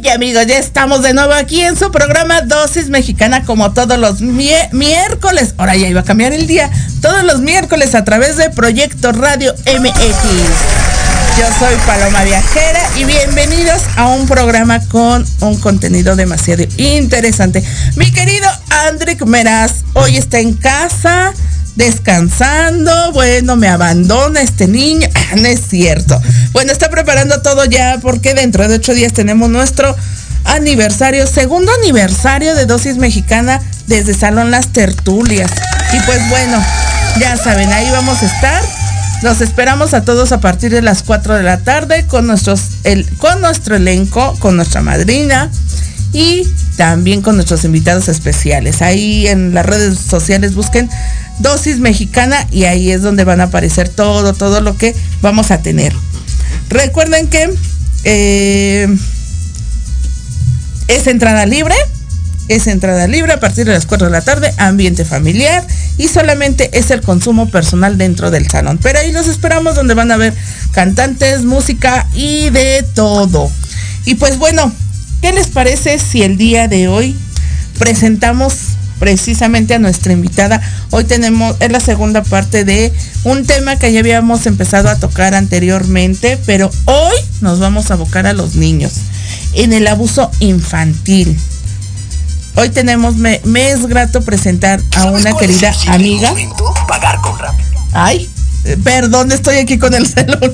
Hey amigos, ya estamos de nuevo aquí en su programa Dosis Mexicana como todos los miércoles. Ahora ya iba a cambiar el día. Todos los miércoles a través de Proyecto Radio MX. Yo soy Paloma Viajera y bienvenidos a un programa con un contenido demasiado interesante. Mi querido Andrick Meraz hoy está en casa descansando. Bueno, me abandona este niño. Ah, No es cierto. Bueno, está preparando todo ya porque dentro de ocho días tenemos nuestro aniversario, segundo aniversario de Dosis Mexicana desde Salón Las Tertulias. Y pues bueno, ya saben, ahí vamos a estar. Los esperamos a todos a partir de las 4 de la tarde con, el, con nuestro elenco, con nuestra madrina y también con nuestros invitados especiales. Ahí en las redes sociales busquen Dosis Mexicana y ahí es donde van a aparecer todo, todo lo que vamos a tener. Recuerden que eh, es entrada libre. Es entrada libre a partir de las 4 de la tarde, ambiente familiar y solamente es el consumo personal dentro del salón. Pero ahí los esperamos donde van a ver cantantes, música y de todo. Y pues bueno, ¿qué les parece si el día de hoy presentamos precisamente a nuestra invitada? Hoy tenemos, es la segunda parte de un tema que ya habíamos empezado a tocar anteriormente, pero hoy nos vamos a abocar a los niños en el abuso infantil. Hoy tenemos, me, me es grato presentar a una querida amiga. Pagar con. Ay, eh, perdón, estoy aquí con el celular.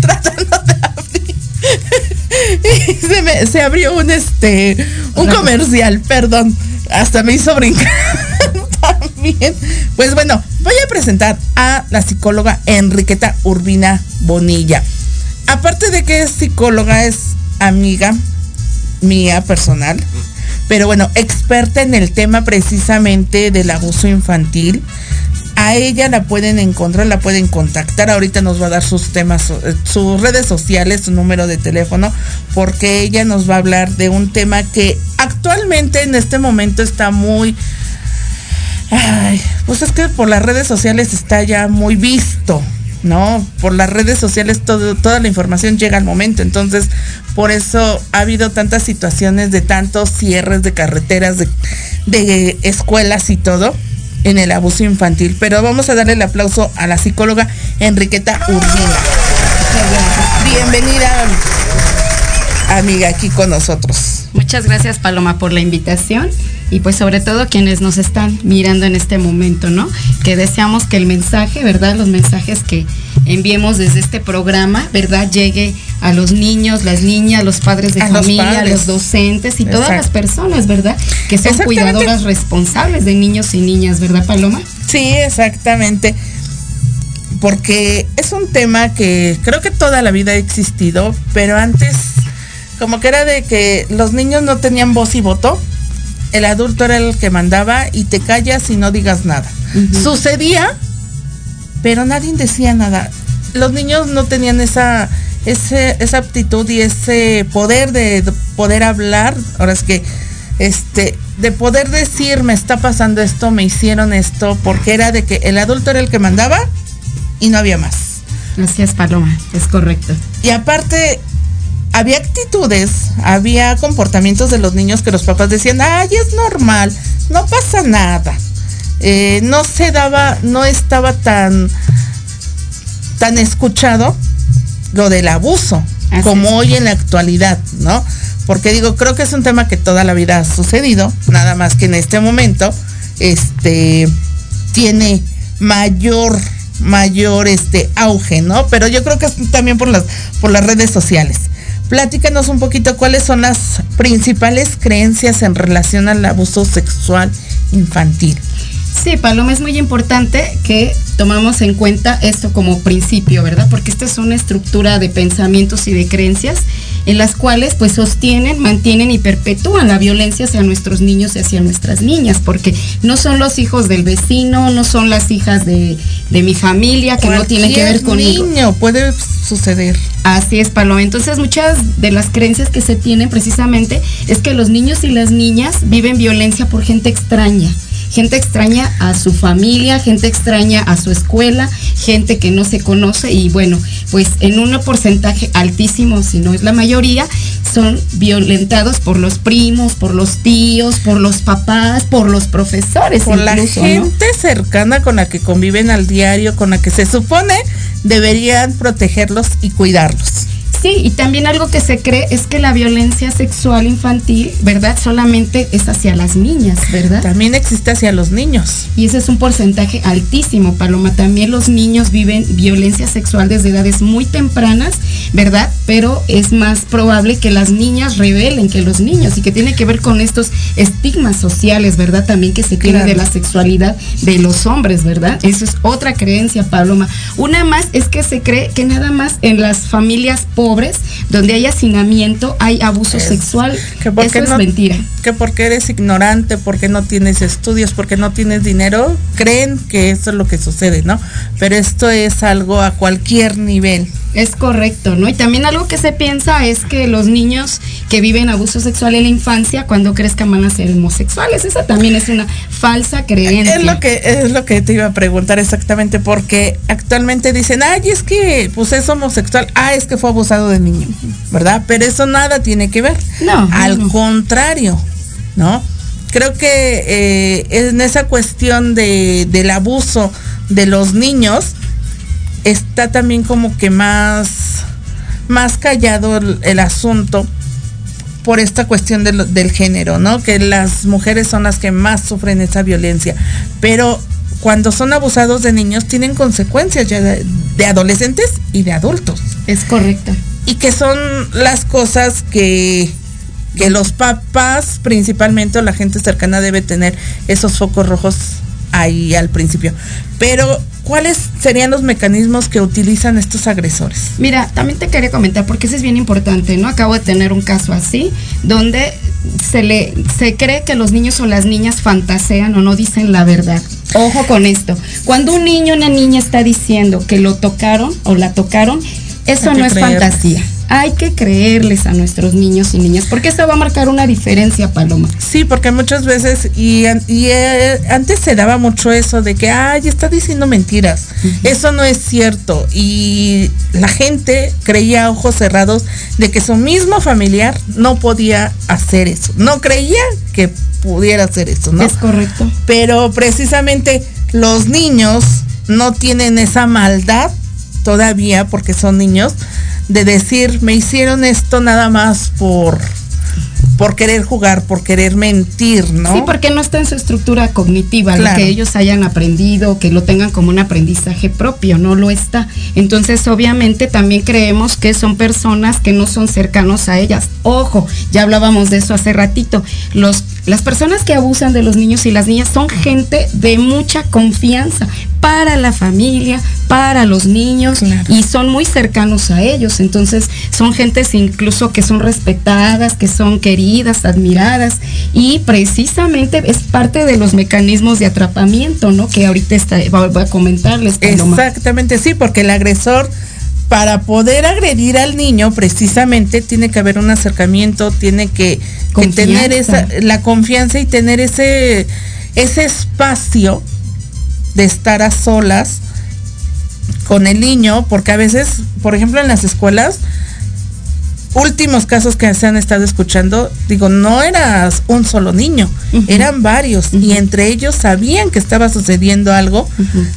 Tratando se, me, se abrió un este un comercial, perdón. Hasta me hizo brincar también. Pues bueno, voy a presentar a la psicóloga Enriqueta Urbina Bonilla. Aparte de que es psicóloga, es amiga mía personal, pero bueno, experta en el tema precisamente del abuso infantil. A ella la pueden encontrar, la pueden contactar. Ahorita nos va a dar sus temas, eh, sus redes sociales, su número de teléfono, porque ella nos va a hablar de un tema que actualmente en este momento está muy... Ay, pues es que por las redes sociales está ya muy visto, ¿no? Por las redes sociales todo, toda la información llega al momento. Entonces, por eso ha habido tantas situaciones de tantos cierres de carreteras, de, de escuelas y todo en el abuso infantil. Pero vamos a darle el aplauso a la psicóloga Enriqueta Urbina. Bienvenida, amiga, aquí con nosotros. Muchas gracias Paloma por la invitación y pues sobre todo quienes nos están mirando en este momento, ¿no? Que deseamos que el mensaje, ¿verdad? Los mensajes que enviemos desde este programa, ¿verdad? Llegue a los niños, las niñas, los padres de A familia, padres. los docentes y todas las personas, ¿verdad? Que son cuidadoras responsables de niños y niñas, ¿verdad Paloma? Sí, exactamente. Porque es un tema que creo que toda la vida ha existido, pero antes como que era de que los niños no tenían voz y voto. El adulto era el que mandaba y te callas y no digas nada. Sucedía, pero nadie decía nada. Los niños no tenían esa, ese, esa aptitud y ese poder de de poder hablar. Ahora es que, este, de poder decir, me está pasando esto, me hicieron esto, porque era de que el adulto era el que mandaba y no había más. Así es Paloma, es correcto. Y aparte, había actitudes, había comportamientos de los niños que los papás decían, ay, es normal, no pasa nada. Eh, no se daba, no estaba tan, tan escuchado lo del abuso, Así como es. hoy en la actualidad, ¿no? porque digo, creo que es un tema que toda la vida ha sucedido, nada más que en este momento, este, tiene mayor mayor este auge, ¿no? Pero yo creo que es también por las por las redes sociales. Platícanos un poquito cuáles son las principales creencias en relación al abuso sexual infantil. Sí, Paloma, es muy importante que tomamos en cuenta esto como principio, ¿verdad? Porque esta es una estructura de pensamientos y de creencias en las cuales pues sostienen, mantienen y perpetúan la violencia hacia nuestros niños y hacia nuestras niñas, porque no son los hijos del vecino, no son las hijas de, de mi familia, que no tienen que ver conmigo. niño puede suceder. Así es, Paloma. Entonces muchas de las creencias que se tienen precisamente es que los niños y las niñas viven violencia por gente extraña gente extraña a su familia, gente extraña a su escuela, gente que no se conoce y bueno, pues en un porcentaje altísimo, si no es la mayoría, son violentados por los primos, por los tíos, por los papás, por los profesores. Por la gente cercana con la que conviven al diario, con la que se supone deberían protegerlos y cuidarlos. Sí, y también algo que se cree es que la violencia sexual infantil, ¿verdad? Solamente es hacia las niñas, ¿verdad? También existe hacia los niños. Y ese es un porcentaje altísimo, Paloma. También los niños viven violencia sexual desde edades muy tempranas, ¿verdad? Pero es más probable que las niñas revelen que los niños y que tiene que ver con estos estigmas sociales, ¿verdad? También que se tiene de la sexualidad de los hombres, ¿verdad? Eso es otra creencia, Paloma. Una más es que se cree que nada más en las familias pobres donde hay hacinamiento, hay abuso sexual. Que porque Eso es mentira. Que porque eres ignorante, porque no tienes estudios, porque no tienes dinero, creen que eso es lo que sucede, ¿no? Pero esto es algo a cualquier nivel. Es correcto, ¿no? Y también algo que se piensa es que los niños que viven abuso sexual en la infancia, cuando crezcan van a ser homosexuales. Esa también es una falsa creencia. Es lo que, es lo que te iba a preguntar exactamente, porque actualmente dicen, ay, es que pues es homosexual, ah, es que fue abusado de niño, ¿verdad? Pero eso nada tiene que ver. No. Al contrario, ¿no? Creo que eh, en esa cuestión de, del abuso de los niños, está también como que más, más callado el, asunto por esta cuestión del género, ¿no? Que las mujeres son las que más sufren esa violencia. Pero cuando son abusados de niños tienen consecuencias ya de, de adolescentes y de adultos. Es correcto. Y que son las cosas que, que los papás principalmente o la gente cercana debe tener esos focos rojos ahí al principio. Pero, ¿cuáles serían los mecanismos que utilizan estos agresores? Mira, también te quería comentar, porque eso es bien importante, ¿no? Acabo de tener un caso así, donde se le se cree que los niños o las niñas fantasean o no dicen la verdad. Ojo con esto. Cuando un niño o una niña está diciendo que lo tocaron o la tocaron, eso no es fantasía hay que creerles a nuestros niños y niñas, porque eso va a marcar una diferencia, Paloma. Sí, porque muchas veces, y, eh, antes se daba mucho eso de que, ay, está diciendo mentiras. Eso no es cierto. Y la gente creía a ojos cerrados de que su mismo familiar no podía hacer eso. No creía que pudiera hacer eso, ¿no? Es correcto. Pero precisamente los niños no tienen esa maldad todavía porque son niños de decir, me hicieron esto nada más por por querer jugar, por querer mentir, ¿no? Sí, porque no está en su estructura cognitiva, lo que ellos hayan aprendido, que lo tengan como un aprendizaje propio, no lo está. Entonces, obviamente, también creemos que son personas que no son cercanos a ellas. Ojo, ya hablábamos de eso hace ratito. Los, las personas que abusan de los niños y las niñas son gente de mucha confianza para la familia, para los niños y son muy cercanos a ellos. Entonces son gentes incluso que son respetadas, que son queridas, admiradas y precisamente es parte de los mecanismos de atrapamiento, ¿no? Que ahorita está, voy a comentarles. Exactamente, sí, porque el agresor para poder agredir al niño precisamente tiene que haber un acercamiento, tiene que, que tener esa, la confianza y tener ese, ese espacio de estar a solas con el niño, porque a veces, por ejemplo, en las escuelas, últimos casos que se han estado escuchando, digo, no eras un solo niño, eran varios y entre ellos sabían que estaba sucediendo algo,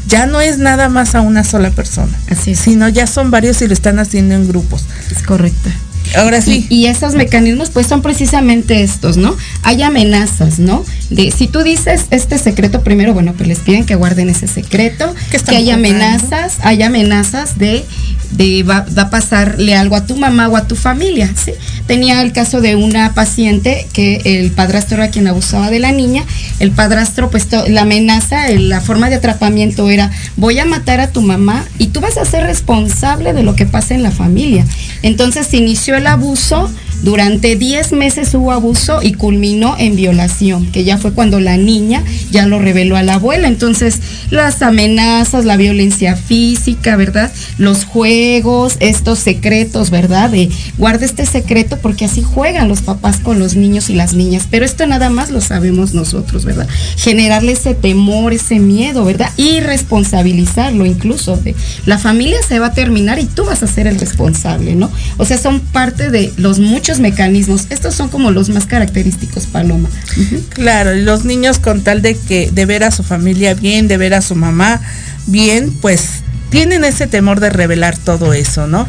ya no es nada más a una sola persona, Así sino ya son varios y lo están haciendo en grupos. Es correcto. Ahora sí. Y, y, esos mecanismos pues son precisamente estos, ¿no? Hay amenazas, ¿no? De si tú dices este secreto primero, bueno, pues les piden que guarden ese secreto, que hay amenazas, hay amenazas de de va, va, a pasarle algo a tu mamá o a tu familia. ¿sí? Tenía el caso de una paciente que el padrastro era quien abusaba de la niña. El padrastro, pues la amenaza, la forma de atrapamiento era, voy a matar a tu mamá y tú vas a ser responsable de lo que pasa en la familia. Entonces inició el abuso durante 10 meses hubo abuso y culminó en violación, que ya fue cuando la niña ya lo reveló a la abuela. Entonces, las amenazas, la violencia física, ¿verdad? Los juegos, estos secretos, ¿verdad? De guarda este secreto porque así juegan los papás con los niños y las niñas. Pero esto nada más lo sabemos nosotros, ¿verdad? Generarle ese temor, ese miedo, ¿verdad? Y responsabilizarlo incluso. De, la familia se va a terminar y tú vas a ser el responsable, ¿no? O sea, son parte de los muchos mecanismos. Estos son como los más característicos, Paloma. Uh -huh. Claro, los niños con tal de que de ver a su familia bien, de ver a su mamá bien, pues tienen ese temor de revelar todo eso, ¿no?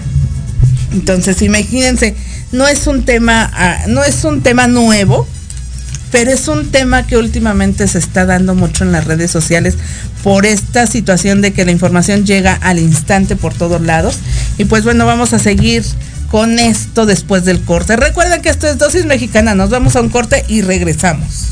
Entonces, imagínense, no es un tema, uh, no es un tema nuevo, pero es un tema que últimamente se está dando mucho en las redes sociales por esta situación de que la información llega al instante por todos lados. Y pues bueno, vamos a seguir con esto después del corte. Recuerden que esto es Dosis Mexicana. Nos vamos a un corte y regresamos.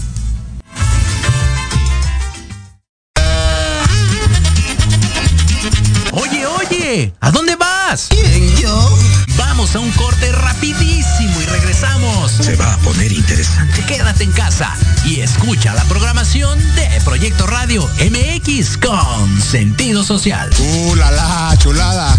Oye, oye, ¿a dónde vas? ¿Quién, yo? Vamos a un corte rapidísimo y regresamos. Se va a poner interesante. Quédate en casa y escucha la programación de Proyecto Radio MX con sentido social. ¡Uh, la, la chulada!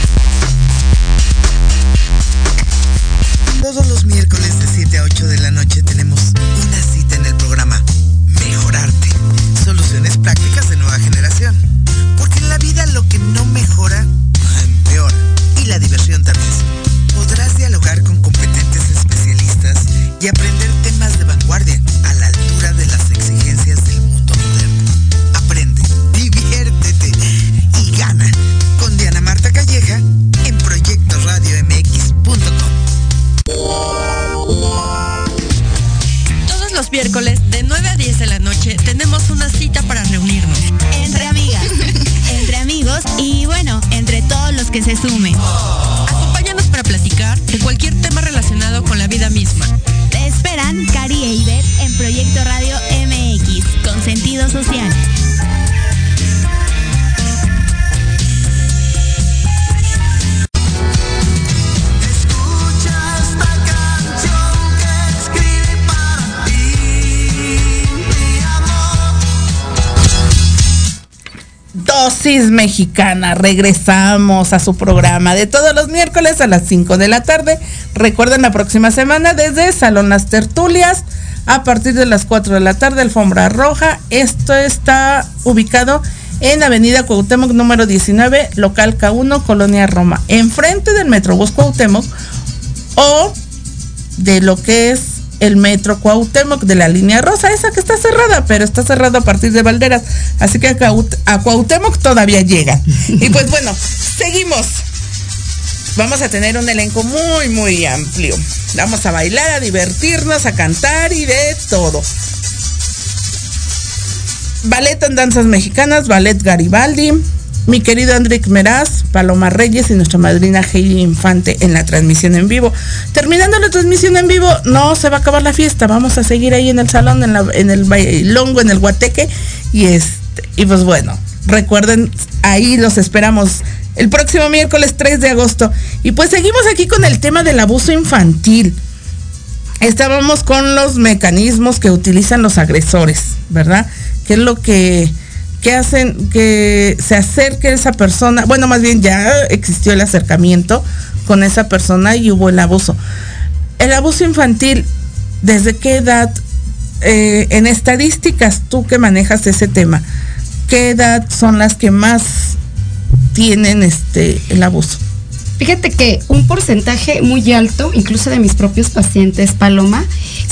Mexicana. Regresamos a su programa de todos los miércoles a las 5 de la tarde. Recuerden la próxima semana desde Salón Las Tertulias a partir de las 4 de la tarde, Alfombra Roja. Esto está ubicado en Avenida Cuauhtémoc número 19, local K1, Colonia Roma, enfrente del Metrobús Cuauhtémoc o de lo que es el metro Cuauhtémoc de la línea rosa, esa que está cerrada, pero está cerrada a partir de Valderas. Así que a Cuauhtémoc todavía llega. Y pues bueno, seguimos. Vamos a tener un elenco muy, muy amplio. Vamos a bailar, a divertirnos, a cantar y de todo. Ballet en danzas mexicanas, Ballet Garibaldi, mi querido Andrick Meraz, Paloma Reyes y nuestra madrina Heidi Infante en la transmisión en vivo. Terminando la transmisión en vivo, no se va a acabar la fiesta, vamos a seguir ahí en el salón, en, la, en el bailongo, en el guateque, y este, y pues bueno, recuerden, ahí los esperamos el próximo miércoles 3 de agosto. Y pues seguimos aquí con el tema del abuso infantil. Estábamos con los mecanismos que utilizan los agresores, ¿verdad? ¿Qué es lo que que hacen que se acerque esa persona, bueno, más bien ya existió el acercamiento con esa persona y hubo el abuso. El abuso infantil, ¿desde qué edad? Eh, en estadísticas, tú que manejas ese tema, ¿qué edad son las que más tienen este el abuso? Fíjate que un porcentaje muy alto, incluso de mis propios pacientes, Paloma,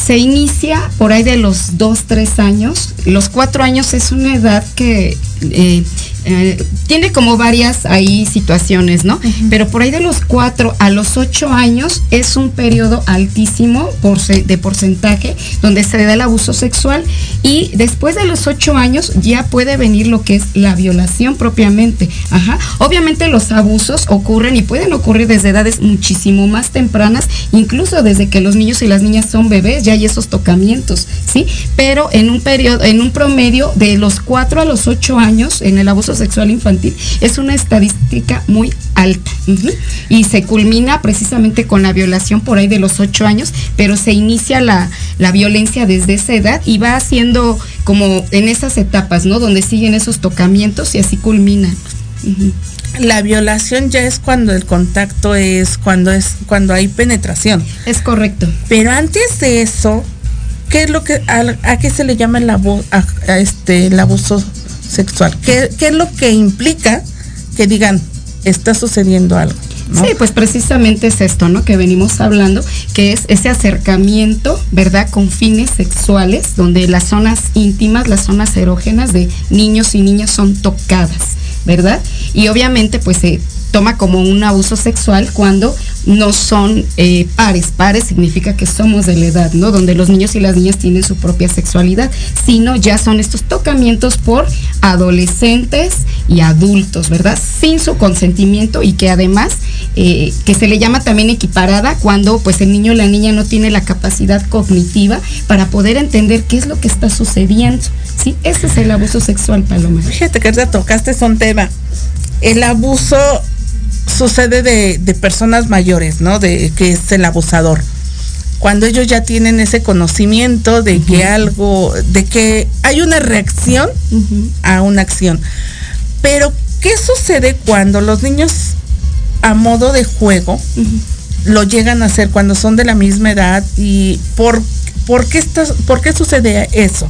se inicia por ahí de los 2, 3 años. Los 4 años es una edad que eh, eh, tiene como varias ahí situaciones, ¿no? Pero por ahí de los 4 a los 8 años es un periodo altísimo por de porcentaje donde se da el abuso sexual y después de los 8 años ya puede venir lo que es la violación propiamente. Ajá. Obviamente los abusos ocurren y pueden ocurrir desde edades muchísimo más tempranas, incluso desde que los niños y las niñas son bebés, ya hay esos tocamientos, ¿sí? Pero en un periodo, en un promedio de los 4 a los 8 años en el abuso sexual infantil es una estadística muy alta. Y se culmina precisamente con la violación por ahí de los 8 años, pero se inicia la, violencia desde esa edad y va haciendo como en esas etapas, ¿no? Donde siguen esos tocamientos y así culmina. La violación ya es cuando el contacto es cuando es cuando hay penetración. Es correcto. Pero antes de eso, ¿qué es lo que a, qué se le llama el abuso, este el abuso sexual? ¿Qué, ¿Qué, es lo que implica que digan está sucediendo algo? Sí, pues precisamente es esto, ¿no? Que venimos hablando, que es ese acercamiento, ¿verdad? Con fines sexuales, donde las zonas íntimas, las zonas erógenas de niños y niñas son tocadas, ¿verdad? Y obviamente pues se toma como un abuso sexual cuando no son eh, pares. Pares significa que somos de la edad, ¿no? Donde los niños y las niñas tienen su propia sexualidad, sino ya son estos tocamientos por adolescentes y adultos, ¿verdad? Sin su consentimiento y que además, eh, que se le llama también equiparada cuando pues el niño o la niña no tiene la capacidad cognitiva para poder entender qué es lo que está sucediendo. Sí, ese es el abuso sexual, Paloma. Fíjate que ya tocaste es un tema. El abuso sucede de, personas mayores, ¿no? De que es el abusador. Cuando ellos ya tienen ese conocimiento de que algo, de que hay una reacción a una acción. Pero, ¿qué sucede cuando los niños a modo de juego lo llegan a hacer cuando son de la misma edad y por, por, qué, por qué sucede eso?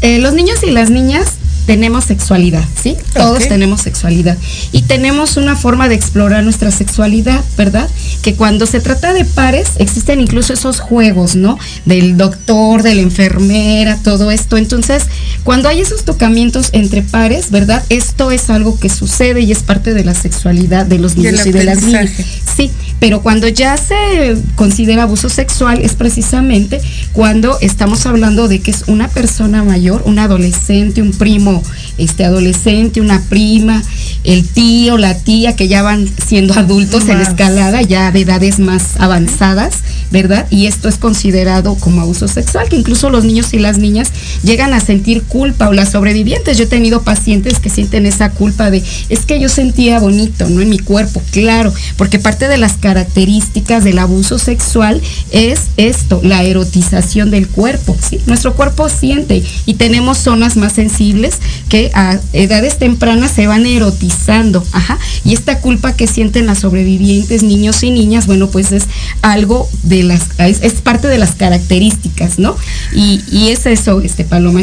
Eh, los niños y las niñas tenemos sexualidad, ¿sí? Todos tenemos sexualidad. Y tenemos una forma de explorar nuestra sexualidad, ¿verdad? Que cuando se trata de pares, existen incluso esos juegos, ¿no? Del doctor, de la enfermera, todo esto. Entonces, cuando hay esos tocamientos entre pares, ¿verdad? Esto es algo que sucede y es parte de la sexualidad de los niños y de las niñas. Sí, pero cuando ya se considera abuso sexual es precisamente cuando estamos hablando de que es una persona mayor, un adolescente, un primo, este adolescente, una prima, el tío, la tía, que ya van siendo adultos en escalada, ya de edades más avanzadas, ¿verdad? Y esto es considerado como abuso sexual, que incluso los niños y las niñas llegan a sentir culpa o las sobrevivientes. Yo he tenido pacientes que sienten esa culpa de, es que yo sentía bonito, ¿no? En mi cuerpo, claro, porque parte de las características del abuso sexual es esto, la erotización del cuerpo, ¿sí? Nuestro cuerpo siente y tenemos zonas más sensibles que a edades tempranas se van erotizando, ajá, y esta culpa que sienten las sobrevivientes, niños y niñas, bueno, pues es algo de las, es, parte de las características, ¿no? Y, es eso, este Paloma,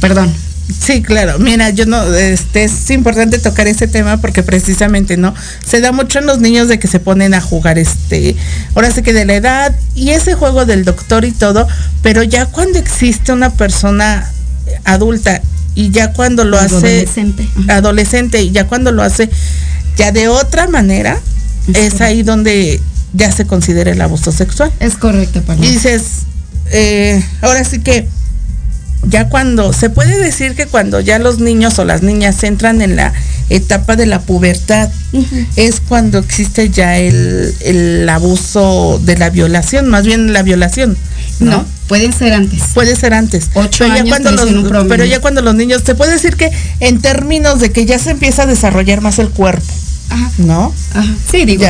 perdón, Sí, claro. Mira, yo no, este, es importante tocar ese tema porque precisamente, ¿no? Se da mucho en los niños de que se ponen a jugar, este, ahora sé que de la edad y ese juego del doctor y todo, pero ya cuando existe una persona adulta y ya cuando lo hace adolescente, adolescente y ya cuando lo hace ya de otra manera, es, ahí donde ya se considera el abuso sexual. Es correcto, Y dices, eh, ahora sí que ya cuando, se puede decir que cuando ya los niños o las niñas entran en la etapa de la pubertad, es cuando existe ya el, el, abuso de la violación, más bien la violación. No, pueden ser antes. Puede ser antes. Ocho pero años ya cuando los, Pero ya cuando los niños, se puede decir que en términos de que ya se empieza a desarrollar más el cuerpo. ¿No? Sí, digo,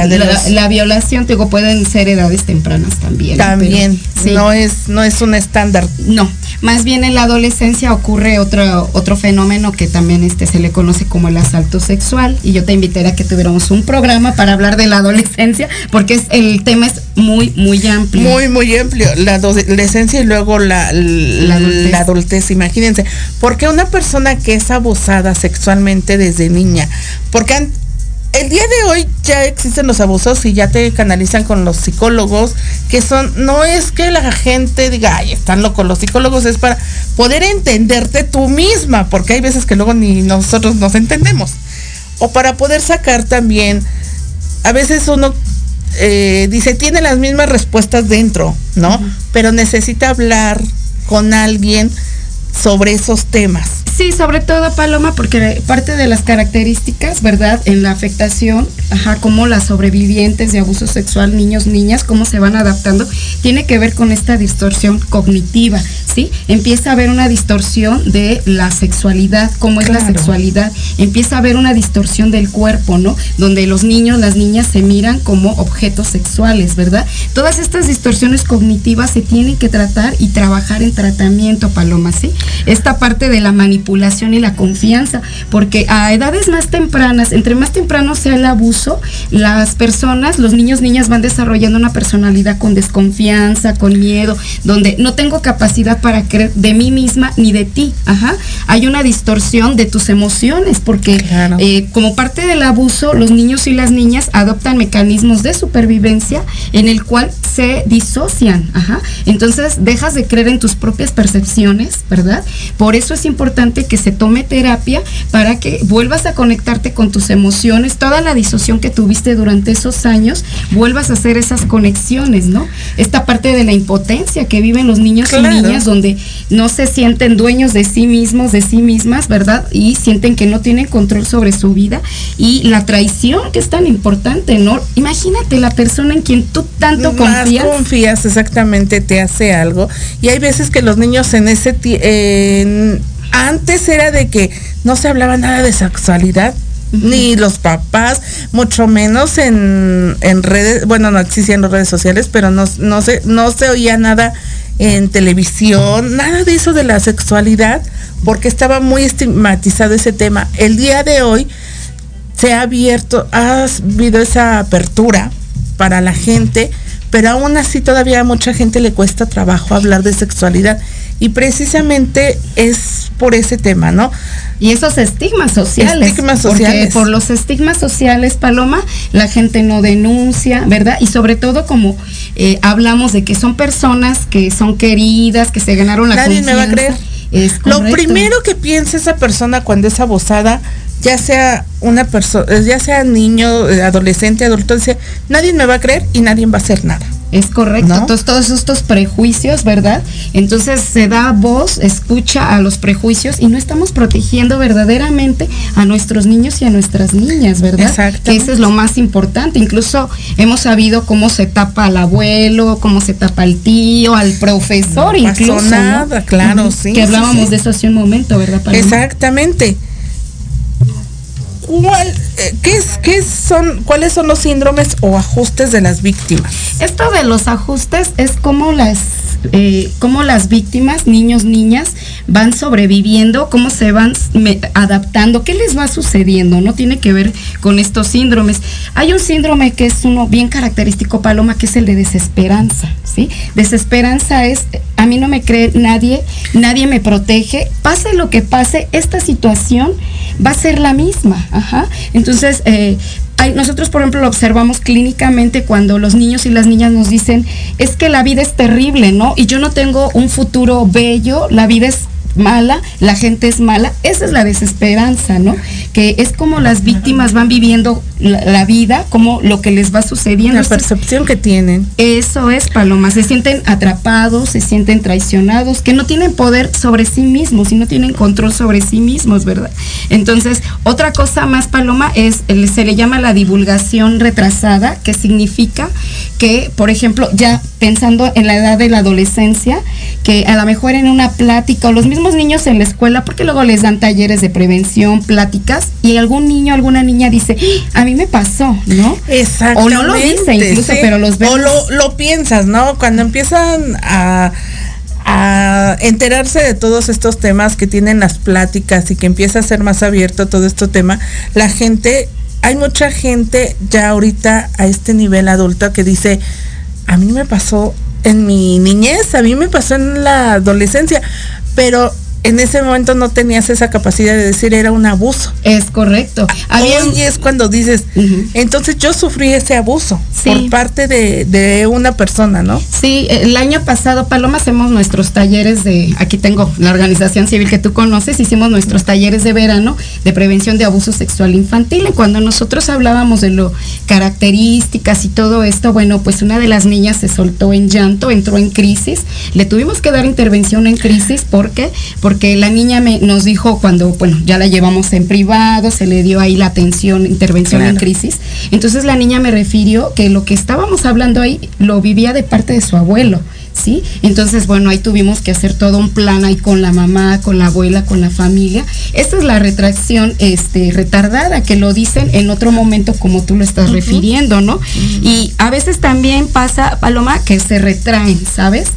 la, violación, digo, pueden ser edades tempranas también. También, no es no es un estándar. No, más bien en la adolescencia ocurre otro otro fenómeno que también este se le conoce como el asalto sexual y yo te invitaría a que tuviéramos un programa para hablar de la adolescencia porque es el tema es muy muy amplio. Muy muy amplio, la adolescencia y luego la, la, adultez. imagínense, porque una persona que es abusada sexualmente desde niña, porque el día de hoy ya existen los abusos y ya te canalizan con los psicólogos, que son, no es que la gente diga, ay, están locos, los psicólogos es para poder entenderte tú misma, porque hay veces que luego ni nosotros nos entendemos. O para poder sacar también, a veces uno eh, dice, tiene las mismas respuestas dentro, ¿no? Pero necesita hablar con alguien sobre esos temas. Sí, sobre todo Paloma, porque parte de las características, ¿verdad? En la afectación, ajá, como las sobrevivientes de abuso sexual, niños, niñas, cómo se van adaptando, tiene que ver con esta distorsión cognitiva, ¿sí? Empieza a haber una distorsión de la sexualidad, cómo es la sexualidad, empieza a haber una distorsión del cuerpo, ¿no? Donde los niños, las niñas se miran como objetos sexuales, ¿verdad? Todas estas distorsiones cognitivas se tienen que tratar y trabajar en tratamiento, Paloma, ¿sí? Esta parte de la manipulación y la confianza, porque a edades más tempranas, entre más temprano sea el abuso, las personas, los niños, niñas van desarrollando una personalidad con desconfianza, con miedo, donde no tengo capacidad para creer de mí misma ni de ti, ajá. Hay una distorsión de tus emociones, porque eh, como parte del abuso, los niños y las niñas adoptan mecanismos de supervivencia en el cual se disocian, ajá. Entonces dejas de creer en tus propias percepciones, ¿verdad? Por eso es importante que se tome terapia para que vuelvas a conectarte con tus emociones, toda la disociación que tuviste durante esos años, vuelvas a hacer esas conexiones, ¿no? Esta parte de la impotencia que viven los niños Claro. y niñas donde no se sienten dueños de sí mismos, de sí mismas, ¿verdad? Y sienten que no tienen control sobre su vida y la traición que es tan importante, ¿no? Imagínate la persona en quien tú tanto Más confías. confías exactamente, te hace algo. Y hay veces que los niños en ese en- antes era de que no se hablaba nada de sexualidad. Ni los papás, mucho menos en, en redes, bueno, no existían las redes sociales, pero no, no, se, no se oía nada en televisión, nada de eso de la sexualidad, porque estaba muy estigmatizado ese tema. El día de hoy se ha abierto, ha habido esa apertura para la gente, pero aún así todavía a mucha gente le cuesta trabajo hablar de sexualidad y precisamente es por ese tema, ¿no? Y esos estigmas sociales. Estigmas porque sociales. por los estigmas sociales, Paloma, la gente no denuncia, ¿verdad? Y sobre todo como eh, hablamos de que son personas que son queridas, que se ganaron la Nadie me va a confianza. creer. Es Lo primero que piensa esa persona cuando es abusada, ya sea una persona, ya sea niño, eh, adolescente, adulto, dice, nadie me va a creer y nadie va a hacer nada. Es correcto. Entonces, todos estos prejuicios, ¿verdad? Entonces se da voz, escucha a los prejuicios y no estamos protegiendo verdaderamente a nuestros niños y a nuestras niñas, ¿verdad? Exactamente. Que eso es lo más importante. Incluso hemos sabido cómo se tapa al abuelo, cómo se tapa al tío, al profesor, No pasó incluso. ¿no? nada, claro, sí, Que sí, hablábamos sí. de eso hace un momento, ¿verdad, Paloma? Exactamente. ¿Cuál, eh, qué es, qué son, ¿Cuáles son los síndromes o ajustes de las víctimas? Esto de los ajustes es como las, eh, como las víctimas, niños, niñas, van sobreviviendo, cómo se van adaptando, qué les va sucediendo, no tiene que ver con estos síndromes. Hay un síndrome que es uno bien característico, Paloma, que es el de desesperanza, ¿sí? Desesperanza es, a mí no me cree nadie, nadie me protege, pase lo que pase, esta situación va a ser la misma, ajá. Entonces, eh, nosotros, por ejemplo, lo observamos clínicamente cuando los niños y las niñas nos dicen, es que la vida es terrible, ¿no? Y yo no tengo un futuro bello, la vida es mala, la gente es mala, esa es la desesperanza, ¿no? Que es como las víctimas van viviendo la, la vida, como lo que les va sucediendo. La percepción que tienen. Eso es, Paloma, se sienten atrapados, se sienten traicionados, que no tienen poder sobre sí mismos y no tienen control sobre sí mismos, ¿verdad? Entonces, otra cosa más, Paloma, es, se le llama la divulgación retrasada, que significa que, por ejemplo, ya pensando en la edad de la adolescencia, que a lo mejor en una plática o los mismos niños en la escuela, porque luego les dan talleres de prevención, pláticas, y algún niño, alguna niña dice, "Ah, a mí me pasó, ¿no? Exactamente. O no lo dice incluso, sí. pero los vemos. O lo, lo piensas, ¿no? Cuando empiezan a, a enterarse de todos estos temas que tienen las pláticas y que empieza a ser más abierto todo este tema, la gente, hay mucha gente ya ahorita a este nivel adulto que dice, a mí me pasó en mi niñez, a mí me pasó en la adolescencia, pero en ese momento no tenías esa capacidad de decir era un abuso. Es correcto. Había... Hoy es cuando dices, entonces yo sufrí ese abuso por parte de, de, una persona, ¿no? Sí, el año pasado, Paloma, hacemos nuestros talleres de, aquí tengo la organización civil que tú conoces, hicimos nuestros talleres de verano de prevención de abuso sexual infantil. Y cuando nosotros hablábamos de lo características y todo esto, bueno, pues una de las niñas se soltó en llanto, entró en crisis, le tuvimos que dar intervención en crisis, ¿por qué? Porque porque la niña me, nos dijo cuando, bueno, ya la llevamos en privado, se le dio ahí la atención, intervención en crisis. Entonces la niña me refirió que lo que estábamos hablando ahí lo vivía de parte de su abuelo. ¿Sí? Entonces, bueno, ahí tuvimos que hacer todo un plan ahí con la mamá, con la abuela, con la familia. Esta es la retracción este, retardada, que lo dicen en otro momento como tú lo estás refiriendo, ¿no? Y a veces también pasa, Paloma, que se retraen, ¿sabes?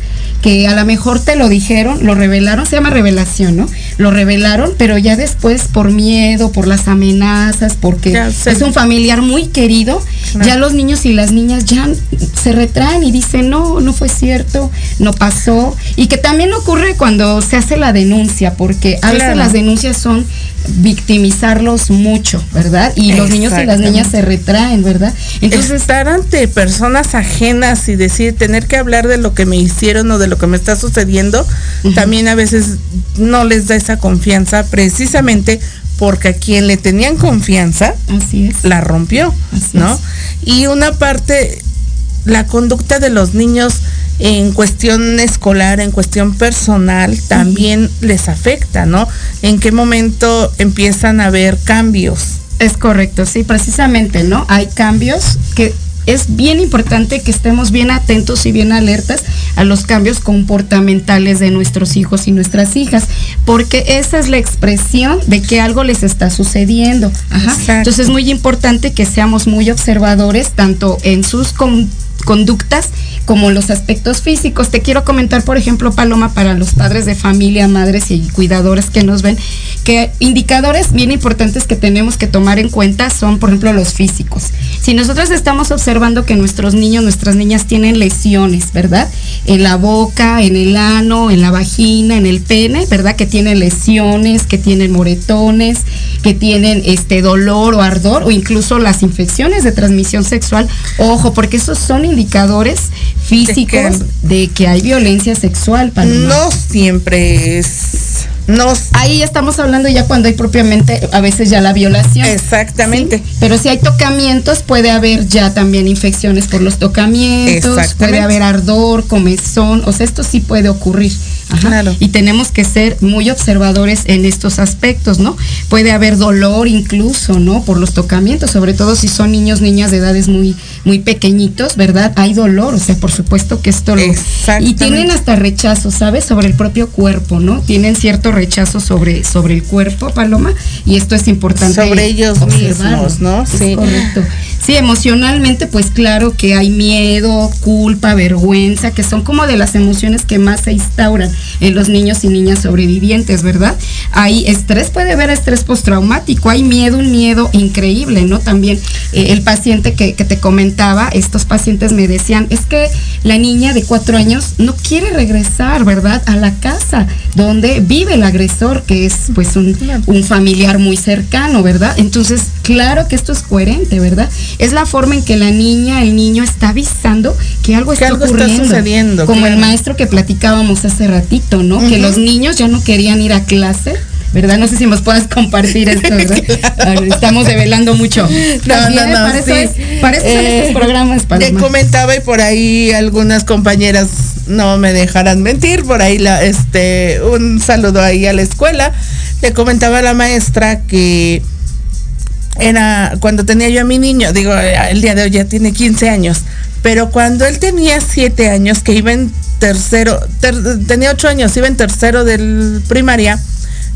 que a lo mejor te lo dijeron, lo revelaron, se llama revelación, ¿no? Lo revelaron, pero ya después por miedo, por las amenazas, porque es un familiar muy querido, ya los niños y las niñas ya se retraen y dicen, no, no fue cierto, no pasó. Y que también ocurre cuando se hace la denuncia, porque a veces las denuncias son victimizarlos mucho, ¿verdad? Y los niños y las niñas se retraen, ¿verdad? Entonces estar ante personas ajenas y decir tener que hablar de lo que me hicieron o de lo que me está sucediendo, también a veces no les da esa confianza precisamente porque a quien le tenían confianza Así es. la rompió, ¿no? Y una parte la conducta de los niños en cuestión escolar, en cuestión personal, también les afecta, ¿no? ¿En qué momento empiezan a haber cambios? Es correcto, sí, precisamente, ¿no? Hay cambios que es bien importante que estemos bien atentos y bien alertas a los cambios comportamentales de nuestros hijos y nuestras hijas, porque esa es la expresión de que algo les está sucediendo. Entonces es muy importante que seamos muy observadores tanto en sus conductas como los aspectos físicos. Te quiero comentar, por ejemplo, Paloma, para los padres de familia, madres y cuidadores que nos ven, que indicadores bien importantes que tenemos que tomar en cuenta son, por ejemplo, los físicos. Si nosotros estamos observando que nuestros niños, nuestras niñas tienen lesiones, ¿verdad? En la boca, en el ano, en la vagina, en el pene, ¿verdad? Que tienen lesiones, que tienen moretones, que tienen este dolor o ardor o incluso las infecciones de transmisión sexual. Ojo, porque esos son indicadores físicos de que, hay violencia sexual. No siempre es. No. Ahí estamos hablando ya cuando hay propiamente a veces ya la violación. Exactamente. Pero si hay tocamientos, puede haber ya también infecciones por los tocamientos, puede haber ardor, comezón, o sea, esto sí puede ocurrir. Claro. Y tenemos que ser muy observadores en estos aspectos, ¿no? Puede haber dolor incluso, ¿no? Por los tocamientos, sobre todo si son niños, niñas de edades muy, muy pequeñitos, ¿verdad? Hay dolor, o sea, por supuesto que esto lo... Y tienen hasta rechazo, ¿sabes? Sobre el propio cuerpo, ¿no? Tienen cierto rechazo sobre, sobre el cuerpo, Paloma, y esto es importante. Sobre ellos mismos, ¿no? Sí. correcto. Sí, emocionalmente, pues claro que hay miedo, culpa, vergüenza, que son como de las emociones que más se instauran en los niños y niñas sobrevivientes, ¿verdad? Hay estrés, puede haber estrés postraumático, hay miedo, un miedo increíble, ¿no? También eh, el paciente que, que, te comentaba, estos pacientes me decían, es que la niña de cuatro años no quiere regresar, ¿verdad? A la casa donde vive el agresor, que es pues un, un familiar muy cercano, ¿verdad? Entonces, claro que esto es coherente, ¿verdad? Es la forma en que la niña, el niño está avisando que algo está ocurriendo. sucediendo. Como el maestro que platicábamos hace ratito, ¿no? Que los niños ya no querían ir a clase. ¿verdad? No sé si nos puedas compartir esto, ¿verdad? Estamos develando mucho. No, no, no. Para, eso, es, para eso son estos programas. Te comentaba y por ahí algunas compañeras no me dejarán mentir, por ahí la, este, un saludo ahí a la escuela. Le comentaba a la maestra que era cuando tenía yo a mi niño, digo, el día de hoy ya tiene 15 años, pero cuando él tenía 7 años, que iba en tercero, tenía 8 años, iba en tercero del primaria,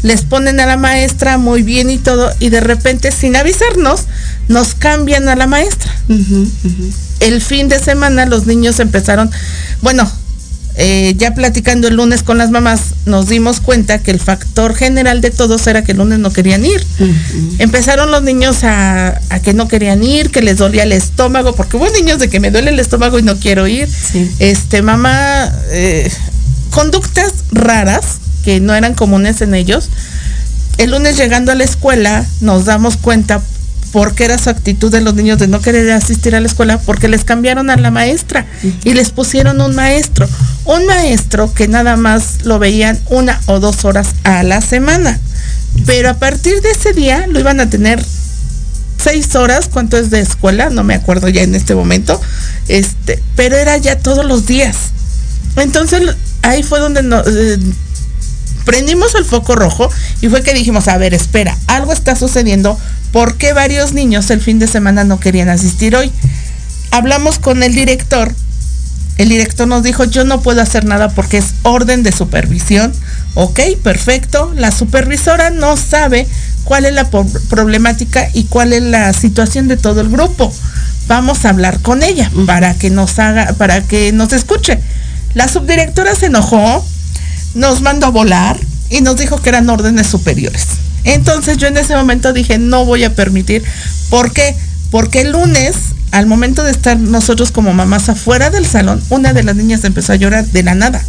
les ponen a la maestra muy bien y todo, y de repente, sin avisarnos, nos cambian a la maestra. El fin de semana los niños empezaron, bueno, eh, ya platicando el lunes con las mamás, nos dimos cuenta que el factor general de todos era que el lunes no querían ir. Empezaron los niños a, que no querían ir, que les dolía el estómago, porque hubo niños de que me duele el estómago y no quiero ir. Este, mamá, eh, conductas raras, que no eran comunes en ellos. El lunes llegando a la escuela nos damos cuenta por qué era su actitud de los niños de no querer asistir a la escuela, porque les cambiaron a la maestra y les pusieron un maestro. Un maestro que nada más lo veían una o dos horas a la semana. Pero a partir de ese día lo iban a tener seis horas, ¿cuánto es de escuela? No me acuerdo ya en este momento. Este, pero era ya todos los días. Entonces ahí fue donde no, eh, prendimos el foco rojo y fue que dijimos, a ver, espera, algo está sucediendo. ¿Por qué varios niños el fin de semana no querían asistir hoy? Hablamos con el director. El director nos dijo, yo no puedo hacer nada porque es orden de supervisión. Ok, perfecto. La supervisora no sabe cuál es la problemática y cuál es la situación de todo el grupo. Vamos a hablar con ella para que nos haga, para que nos escuche. La subdirectora se enojó, nos mandó a volar y nos dijo que eran órdenes superiores. Entonces yo en ese momento dije, no voy a permitir. ¿Por qué? Porque el lunes, al momento de estar nosotros como mamás afuera del salón, una de las niñas empezó a llorar de la nada.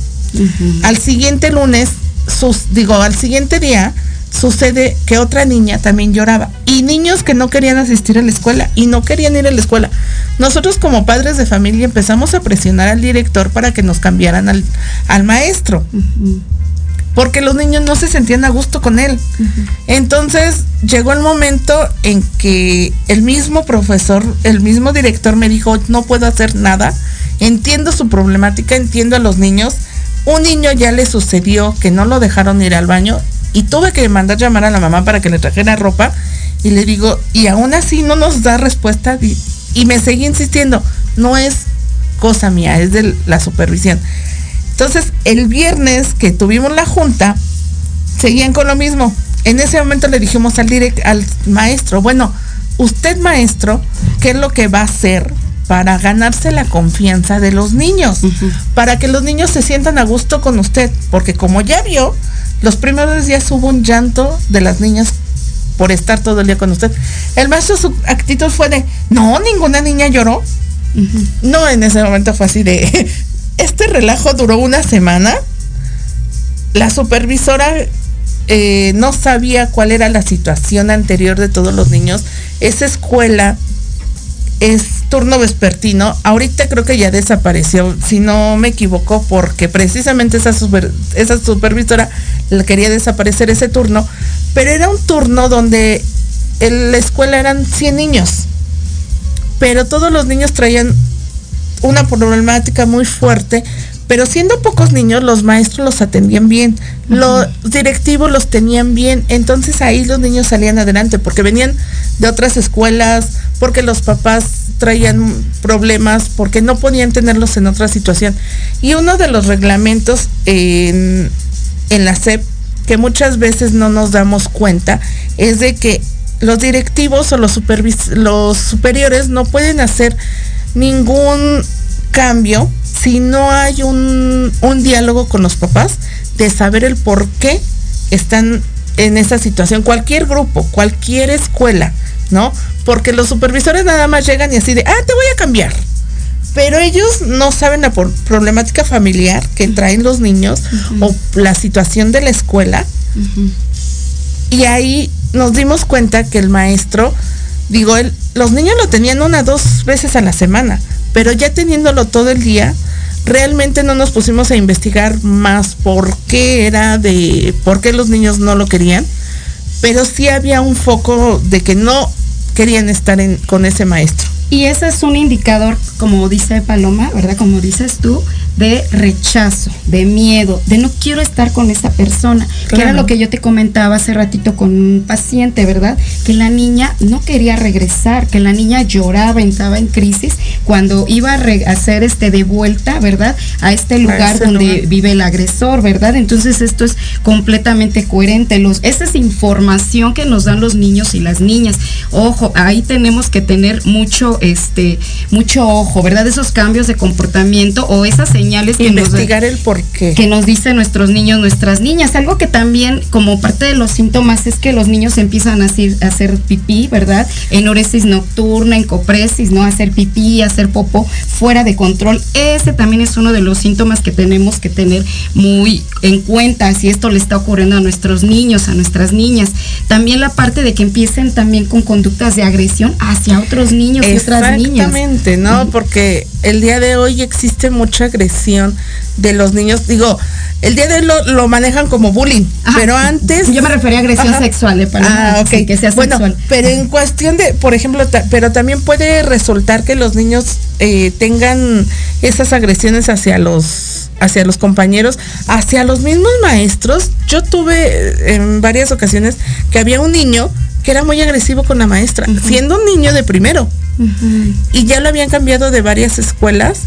Al siguiente lunes, sus, digo, al siguiente día, sucede que otra niña también lloraba. Y niños que no querían asistir a la escuela y no querían ir a la escuela. Nosotros como padres de familia empezamos a presionar al director para que nos cambiaran al, al maestro porque los niños no se sentían a gusto con él. Entonces llegó el momento en que el mismo profesor, el mismo director me dijo, no puedo hacer nada, entiendo su problemática, entiendo a los niños. Un niño ya le sucedió que no lo dejaron ir al baño y tuve que mandar llamar a la mamá para que le trajera ropa y le digo, y aún así no nos da respuesta y, y me seguí insistiendo, no es cosa mía, es de la supervisión. Entonces, el viernes que tuvimos la junta, seguían con lo mismo. En ese momento le dijimos al, direct, al maestro, bueno, usted maestro, ¿qué es lo que va a hacer para ganarse la confianza de los niños? Para que los niños se sientan a gusto con usted. Porque como ya vio, los primeros días hubo un llanto de las niñas por estar todo el día con usted. El maestro su actitud fue de, no, ninguna niña lloró. No, en ese momento fue así de, este relajo duró una semana. La supervisora eh, no sabía cuál era la situación anterior de todos los niños. Esa escuela es turno vespertino. Ahorita creo que ya desapareció, si no me equivoco, porque precisamente esa, esa supervisora quería desaparecer ese turno. Pero era un turno donde en la escuela eran 100 niños. Pero todos los niños traían una problemática muy fuerte, pero siendo pocos niños, los maestros los atendían bien, los directivos los tenían bien, entonces ahí los niños salían adelante, porque venían de otras escuelas, porque los papás traían problemas, porque no podían tenerlos en otra situación. Y uno de los reglamentos en, en la SEP, que muchas veces no nos damos cuenta, es de que los directivos o los, los superiores no pueden hacer ningún cambio si no hay un, un diálogo con los papás de saber el por qué están en esa situación, cualquier grupo, cualquier escuela, ¿no? Porque los supervisores nada más llegan y así de, ah, te voy a cambiar. Pero ellos no saben la problemática familiar que traen los niños o la situación de la escuela. Y ahí nos dimos cuenta que el maestro, digo, él, los niños lo tenían una, dos veces a la semana, pero ya teniéndolo todo el día, realmente no nos pusimos a investigar más por qué era de, por qué los niños no lo querían, pero sí había un foco de que no querían estar con ese maestro. Y ese es un indicador, como dice Paloma, ¿verdad? Como dices tú, de rechazo, de miedo, de no quiero estar con esa persona, que era lo que yo te comentaba hace ratito con un paciente, ¿verdad? Que la niña no quería regresar, que la niña lloraba, estaba en crisis cuando iba a hacer este de vuelta, ¿verdad? A este lugar donde vive el agresor, ¿verdad? Entonces esto es completamente coherente. Los, esa es información que nos dan los niños y las niñas. Ojo, ahí tenemos que tener mucho, este, mucho ojo, ¿verdad? Esos cambios de comportamiento o esas señales que nos, Investigar el por qué. que nos dicen nuestros niños, nuestras niñas. Algo que también, como parte de los síntomas, es que los niños empiezan a hacer, a hacer pipí, ¿verdad? Enuresis nocturna, encopresis, ¿no? Hacer pipí, hacer popo fuera de control. Ese también es uno de los síntomas que tenemos que tener muy en cuenta si esto le está ocurriendo a nuestros niños, a nuestras niñas. También la parte de que empiecen también con conductas de agresión hacia otros niños niñas. Exactamente, ¿no? Porque el día de hoy existe mucha agresión de los niños. Digo, el día de hoy lo, lo manejan como bullying, Ajá. pero antes... Yo me refería a agresión Ajá. sexual, ¿eh? Para Ah, ok. que sea bueno, sexual. pero en cuestión de, por ejemplo, ta- pero también puede resultar que los niños eh, tengan esas agresiones hacia los hacia los compañeros, hacia los mismos maestros. Yo tuve eh, en varias ocasiones que había un niño que era muy agresivo con la maestra, siendo un niño de primero. Y ya lo habían cambiado de varias escuelas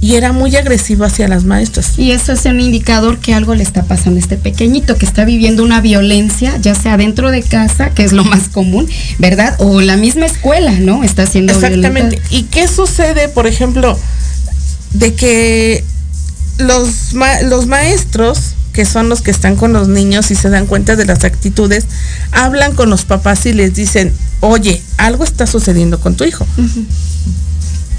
y era muy agresivo hacia las maestras. Y eso es un indicador que algo le está pasando a este pequeñito, que está viviendo una violencia, ya sea dentro de casa, que es lo más común, ¿verdad? O la misma escuela, ¿no? Está siendo Exactamente. violenta. ¿Y qué sucede, por ejemplo, de que los, ma- los maestros, que son los que están con los niños y se dan cuenta de las actitudes, hablan con los papás y les dicen, oye, algo está sucediendo con tu hijo.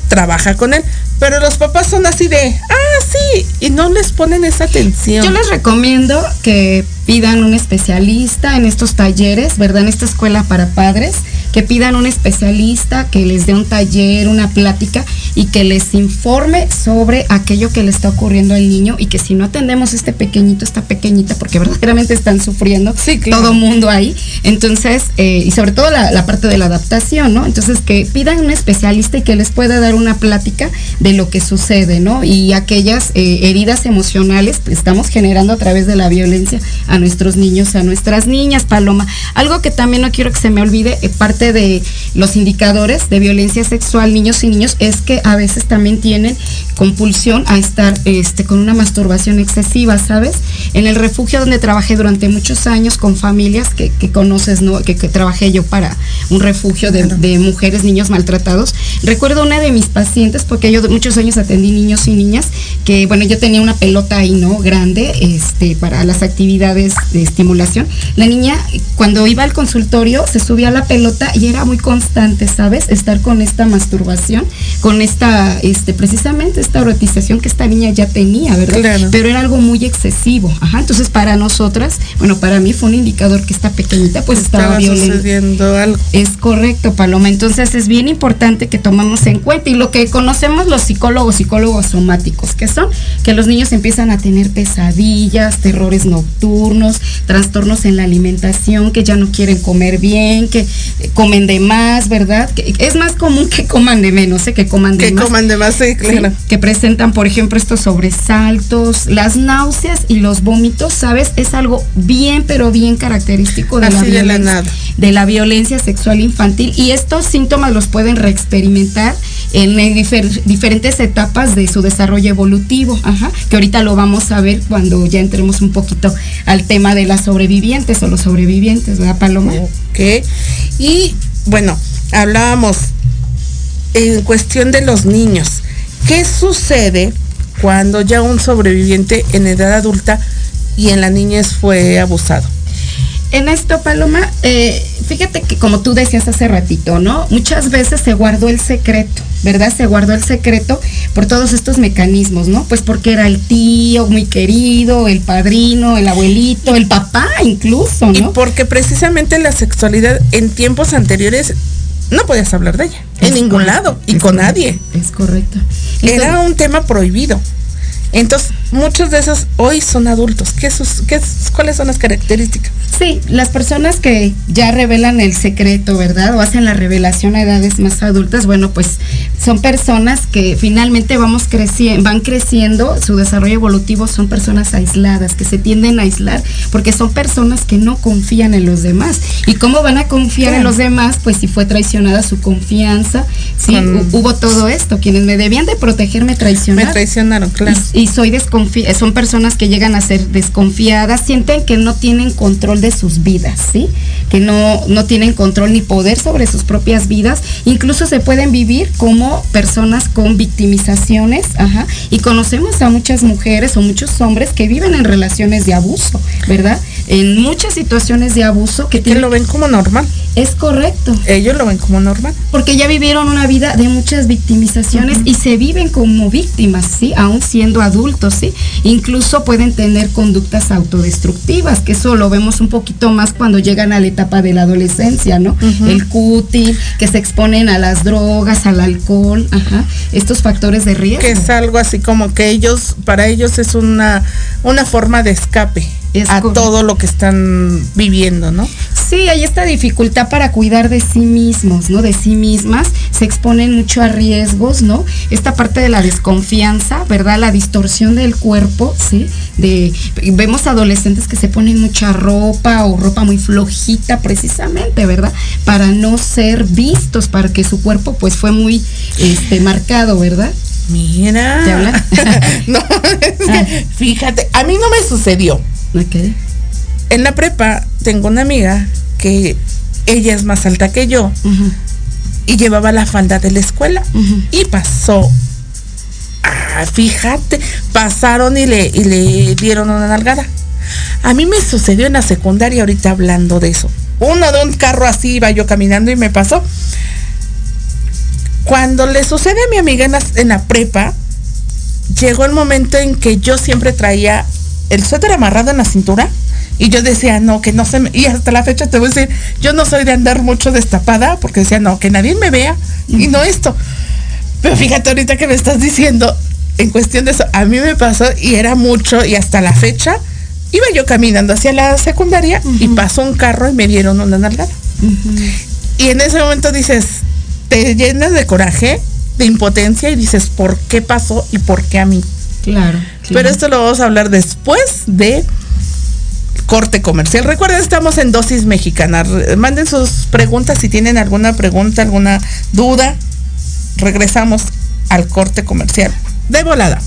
Trabaja con él. Pero los papás son así de, ah, sí, y no les ponen esa atención. Yo les recomiendo que pidan un especialista en estos talleres, ¿verdad? En esta escuela para padres, que pidan un especialista que les dé un taller, una plática y que les informe sobre aquello que le está ocurriendo al niño y que si no atendemos este pequeñito, esta pequeñita, porque verdaderamente están sufriendo todo mundo ahí, entonces, eh, y sobre todo la, la parte de la adaptación, ¿no? Entonces, que pidan un especialista y que les pueda dar una plática de lo que sucede, ¿no? Y aquellas eh, heridas emocionales que estamos generando a través de la violencia a nuestros niños, a nuestras niñas, Paloma. Algo que también no quiero que se me olvide, eh, parte de los indicadores de violencia sexual, niños y niños, es que a veces también tienen compulsión a estar este, con una masturbación excesiva, ¿sabes? En el refugio donde trabajé durante muchos años con familias que, que conoces, ¿no? Que, que trabajé yo para un refugio de, de mujeres, niños maltratados. Recuerdo una de mis pacientes, porque yo muchos años atendí niños y niñas, que bueno, yo tenía una pelota ahí, ¿no? Grande, este, para las actividades de estimulación. La niña, cuando iba al consultorio, se subía a la pelota y era muy constante, ¿sabes? Estar con esta masturbación, con esta, este, precisamente esta erotización que esta niña ya tenía, ¿verdad? Claro. Pero era algo muy excesivo. Ajá. Entonces, para nosotras, bueno, para mí fue un indicador que esta pequeñita pues estaba, Estaba violenta. sucediendo algo. Es correcto, Paloma. Entonces es bien importante que tomamos en cuenta y lo que conocemos los psicólogos, psicólogos somáticos, que son que los niños empiezan a tener pesadillas, terrores nocturnos, trastornos en la alimentación, que ya no quieren comer bien, que comen de más, ¿verdad? Que es más común que coman de menos, ¿eh? que coman de Que más. coman de más, sí, Sí, claro. que presentan, por ejemplo, estos sobresaltos, las náuseas y los vómitos, ¿sabes? Es algo bien, pero bien característico de la violencia nada. de la violencia sexual infantil y estos síntomas los pueden reexperimentar en eh, difer- diferentes etapas de su desarrollo evolutivo, ajá, que ahorita lo vamos a ver cuando ya entremos un poquito al tema de las sobrevivientes o los sobrevivientes, ¿verdad, Paloma? Ok. Y bueno, hablábamos en cuestión de los niños. ¿Qué sucede cuando ya un sobreviviente en edad adulta y en la niñez fue abusado? En esto, Paloma, eh, fíjate que como tú decías hace ratito, ¿no? Muchas veces se guardó el secreto, ¿verdad? Se guardó el secreto por todos estos mecanismos, ¿no? Pues porque era el tío muy querido, el padrino, el abuelito, el papá incluso, Y ¿no? porque precisamente la sexualidad en tiempos anteriores no podías hablar de ella, en ningún correcto, lado y con correcto, nadie. Es correcto. Era un tema prohibido. Entonces, muchos de esos hoy son adultos. ¿Qué sus, qué, ¿Cuáles son las características? Sí, las personas que ya revelan el secreto, ¿verdad? O hacen la revelación a edades más adultas, bueno, pues son personas que finalmente vamos creciendo, van creciendo, su desarrollo evolutivo son personas aisladas, que se tienden a aislar, porque son personas que no confían en los demás. ¿Y cómo van a confiar en los demás? Pues si fue traicionada su confianza, sí, hubo todo esto, quienes me debían de proteger me Me traicionaron. traicionaron, claro. Y, y soy son personas que llegan a ser desconfiadas, sienten que no tienen control de sus vidas, ¿sí? Que no, no tienen control ni poder sobre sus propias vidas, incluso se pueden vivir como personas con victimizaciones, ajá, y conocemos a muchas mujeres o muchos hombres que viven en relaciones de abuso, ¿verdad? En muchas situaciones de abuso que, Que lo ven como normal. Es correcto. Ellos lo ven como normal. Porque ya vivieron una vida de muchas victimizaciones y se viven como víctimas, ¿sí? Aún siendo adultos, ¿sí? Incluso pueden tener conductas autodestructivas, que eso lo vemos un poquito más cuando llegan a la etapa de la adolescencia, ¿no? El cuti, que se exponen a las drogas, al alcohol, ajá, estos factores de riesgo. Que es algo así como que ellos, para ellos es una, una forma de escape Es a correcto. todo lo que están viviendo, ¿no? Sí, hay esta dificultad para cuidar de sí mismos, ¿no? De sí mismas, se exponen mucho a riesgos, ¿no? Esta parte de la desconfianza, ¿verdad? La distorsión del cuerpo, ¿sí? De vemos adolescentes que se ponen mucha ropa o ropa muy flojita precisamente, ¿verdad? Para no ser vistos, para que su cuerpo pues fue muy este marcado, ¿verdad? Mira. ¿Te hablan? no, es que, fíjate, a mí no me sucedió. En la prepa tengo una amiga que ella es más alta que yo y llevaba la falda de la escuela y pasó. Ah, fíjate, pasaron y le, y le dieron una nalgada. A mí me sucedió en la secundaria ahorita hablando de eso. Uno de un carro así iba yo caminando y me pasó. Cuando le sucede a mi amiga en la, en la prepa, llegó el momento en que yo siempre traía el suéter amarrado en la cintura y yo decía, no, que no se me... Y hasta la fecha te voy a decir, yo no soy de andar mucho destapada porque decía, no, que nadie me vea y no esto. Pero fíjate ahorita que me estás diciendo, en cuestión de eso, a mí me pasó y era mucho y hasta la fecha iba yo caminando hacia la secundaria y pasó un carro y me dieron una nalgada. Y en ese momento dices, te llenas de coraje, de impotencia y dices, ¿por qué pasó y por qué a mí? Claro. Pero claro. esto lo vamos a hablar después de corte comercial. Recuerden, estamos en dosis mexicana. Manden sus preguntas si tienen alguna pregunta, alguna duda. Regresamos al corte comercial. De volada.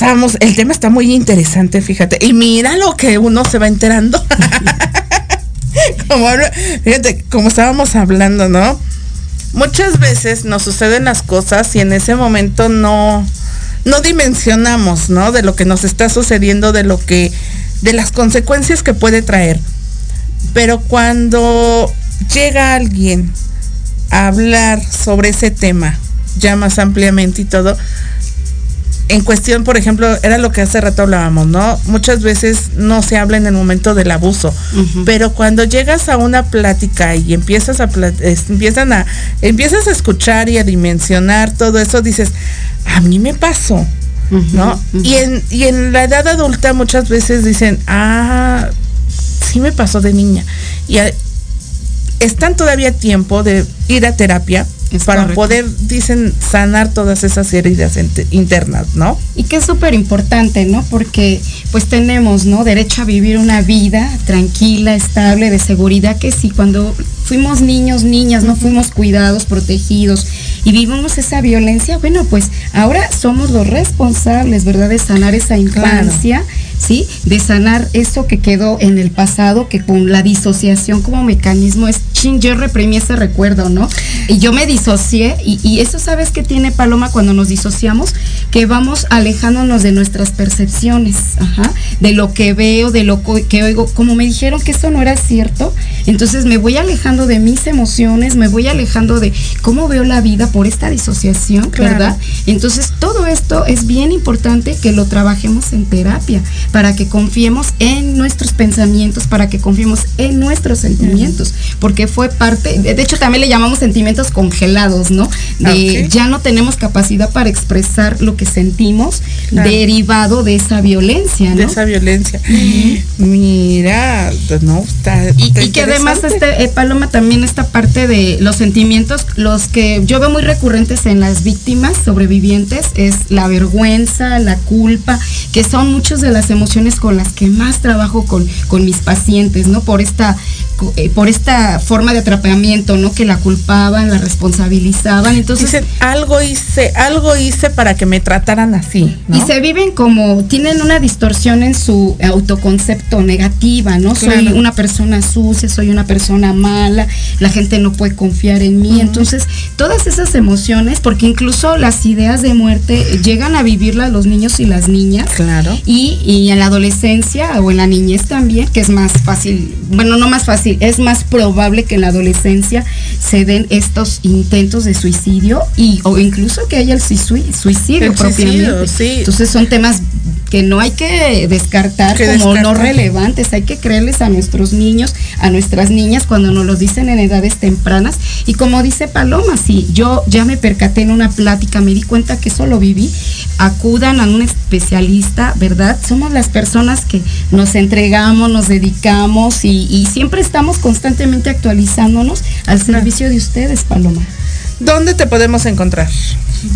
Regresamos. El tema está muy interesante, fíjate. Y mira lo que uno se va enterando. como, fíjate, como estábamos hablando, ¿no? Muchas veces nos suceden las cosas y en ese momento no, no dimensionamos, ¿no? De lo que nos está sucediendo, de lo que, de las consecuencias que puede traer. Pero cuando llega alguien a hablar sobre ese tema, ya más ampliamente y todo, en cuestión, por ejemplo, era lo que hace rato hablábamos, ¿no? Muchas veces no se habla en el momento del abuso, pero cuando llegas a una plática y empiezas a empiezan a empiezas a escuchar y a dimensionar todo eso, dices, a mí me pasó, ¿no? y, en, y en la edad adulta muchas veces dicen, ah, sí me pasó de niña. Y están todavía tiempo de ir a terapia para poder, dicen, sanar todas esas heridas internas, ¿no? Y que es súper importante, ¿no? Porque pues tenemos, ¿no? Derecho a vivir una vida tranquila, estable, de seguridad, que si cuando fuimos niños, niñas, no fuimos cuidados, protegidos y vivimos esa violencia, bueno, pues ahora somos los responsables, ¿verdad? De sanar esa infancia. ¿Sí? De sanar eso que quedó en el pasado, que con la disociación como mecanismo es, ching, yo reprimí ese recuerdo, ¿no? Y yo me disocié, y, eso sabes que tiene Paloma cuando nos disociamos, que vamos alejándonos de nuestras percepciones, ajá, de lo que veo, de lo que oigo, como me dijeron que eso no era cierto, entonces me voy alejando de mis emociones, me voy alejando de cómo veo la vida por esta disociación, ¿verdad? Entonces todo esto es bien importante que lo trabajemos en terapia, para que confiemos en nuestros pensamientos, para que confiemos en nuestros sentimientos, porque fue parte, de hecho también le llamamos sentimientos congelados, ¿no? De ya no tenemos capacidad para expresar lo que sentimos derivado de esa violencia, ¿no? De esa violencia. Mira, no, está, y, que además este eh, Paloma también esta parte de los sentimientos, los que yo veo muy recurrentes en las víctimas sobrevivientes es la vergüenza, la culpa, que son muchas de las emociones emociones con las que más trabajo con, con mis pacientes, ¿no? Por esta, eh, por esta forma de atrapamiento, ¿no? Que la culpaban, la responsabilizaban. Entonces. Dicen, algo hice, algo hice para que me trataran así. Y se viven como, tienen una distorsión en su autoconcepto negativa, ¿no? Soy una persona sucia, soy una persona mala, la gente no puede confiar en mí. Entonces, todas esas emociones, porque incluso las ideas de muerte llegan a vivirlas los niños y las niñas. Claro. Y, y en la adolescencia o en la niñez también, que es más fácil, bueno, no más fácil, es más probable que en la adolescencia se den estos intentos de suicidio y o incluso que haya el suicidio, propiamente. Entonces son temas que no hay que descartar como no relevantes, hay que creerles a nuestros niños, a nuestras niñas cuando nos los dicen en edades tempranas. Y como dice Paloma, si yo ya me percaté en una plática, me di cuenta que eso lo viví, acudan a un especialista, ¿verdad? Somos las personas que nos entregamos, nos dedicamos y, siempre estamos constantemente actualizándonos al servicio de ustedes, Paloma. ¿Dónde te podemos encontrar?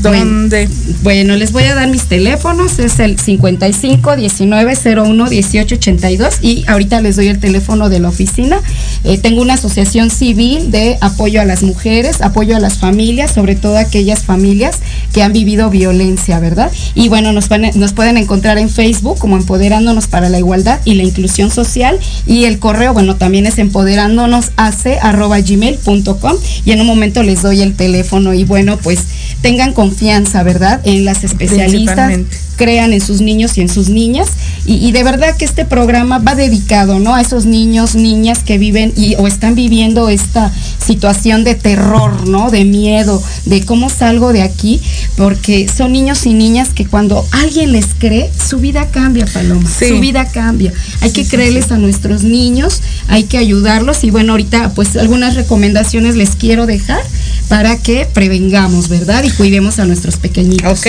¿Dónde? Bueno, les voy a dar mis teléfonos, es el 55 19 01 18 82 y ahorita les doy el teléfono de la oficina. Eh, tengo una asociación civil de apoyo a las mujeres, apoyo a las familias, sobre todo aquellas familias que han vivido violencia, ¿verdad? Y bueno, nos, nos pueden encontrar en Facebook como Empoderándonos para la Igualdad y la Inclusión Social y el correo, bueno, también es empoderándonos gmail.com y en un momento les doy el teléfono y bueno, pues tengan confianza, ¿verdad? En las especialistas, crean en sus niños y en sus niñas. Y, de verdad que este programa va dedicado, ¿no? A esos niños, niñas que viven y, o están viviendo esta situación de terror, ¿no? De miedo, de cómo salgo de aquí, porque son niños y niñas que cuando alguien les cree, su vida cambia, Paloma. Su vida cambia. Hay que creerles a nuestros niños, hay que ayudarlos y bueno, ahorita pues algunas recomendaciones les quiero dejar para que prevengamos, ¿verdad? Y cuidemos a nuestros pequeñitos. Ok.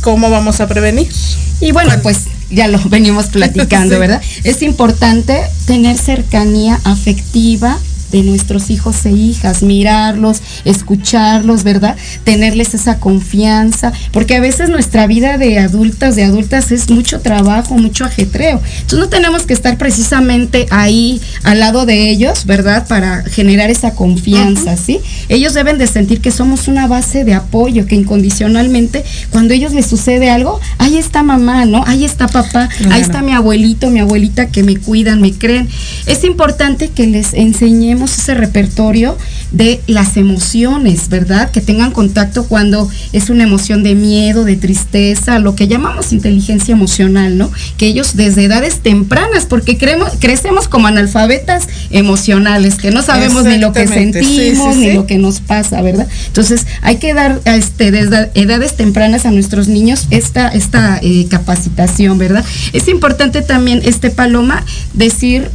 ¿Cómo vamos a prevenir? Y bueno, pues ya lo venimos platicando, Sí. ¿verdad? Es importante tener cercanía afectiva de nuestros hijos e hijas, mirarlos, escucharlos, ¿verdad? Tenerles esa confianza, porque a veces nuestra vida de adultas, de adultas es mucho trabajo, mucho ajetreo. Entonces no tenemos que estar precisamente ahí al lado de ellos, ¿verdad? Para generar esa confianza, ¿sí? Ellos deben de sentir que somos una base de apoyo, que incondicionalmente cuando a ellos les sucede algo, ahí está mamá, ¿no? Ahí está papá, Claro. ahí está mi abuelito, mi abuelita que me cuidan, me creen. Es importante que les enseñemos ese repertorio de las emociones, ¿verdad? Que tengan contacto cuando es una emoción de miedo, de tristeza, lo que llamamos inteligencia emocional, ¿no? Que ellos desde edades tempranas, porque creemos, crecemos como analfabetas emocionales, que no sabemos ni lo que sí, sentimos, sí, ni sí. lo que nos pasa, ¿verdad? Entonces hay que dar este, desde edades tempranas a nuestros niños esta, esta eh, capacitación, ¿verdad? Es importante también, este Paloma, decir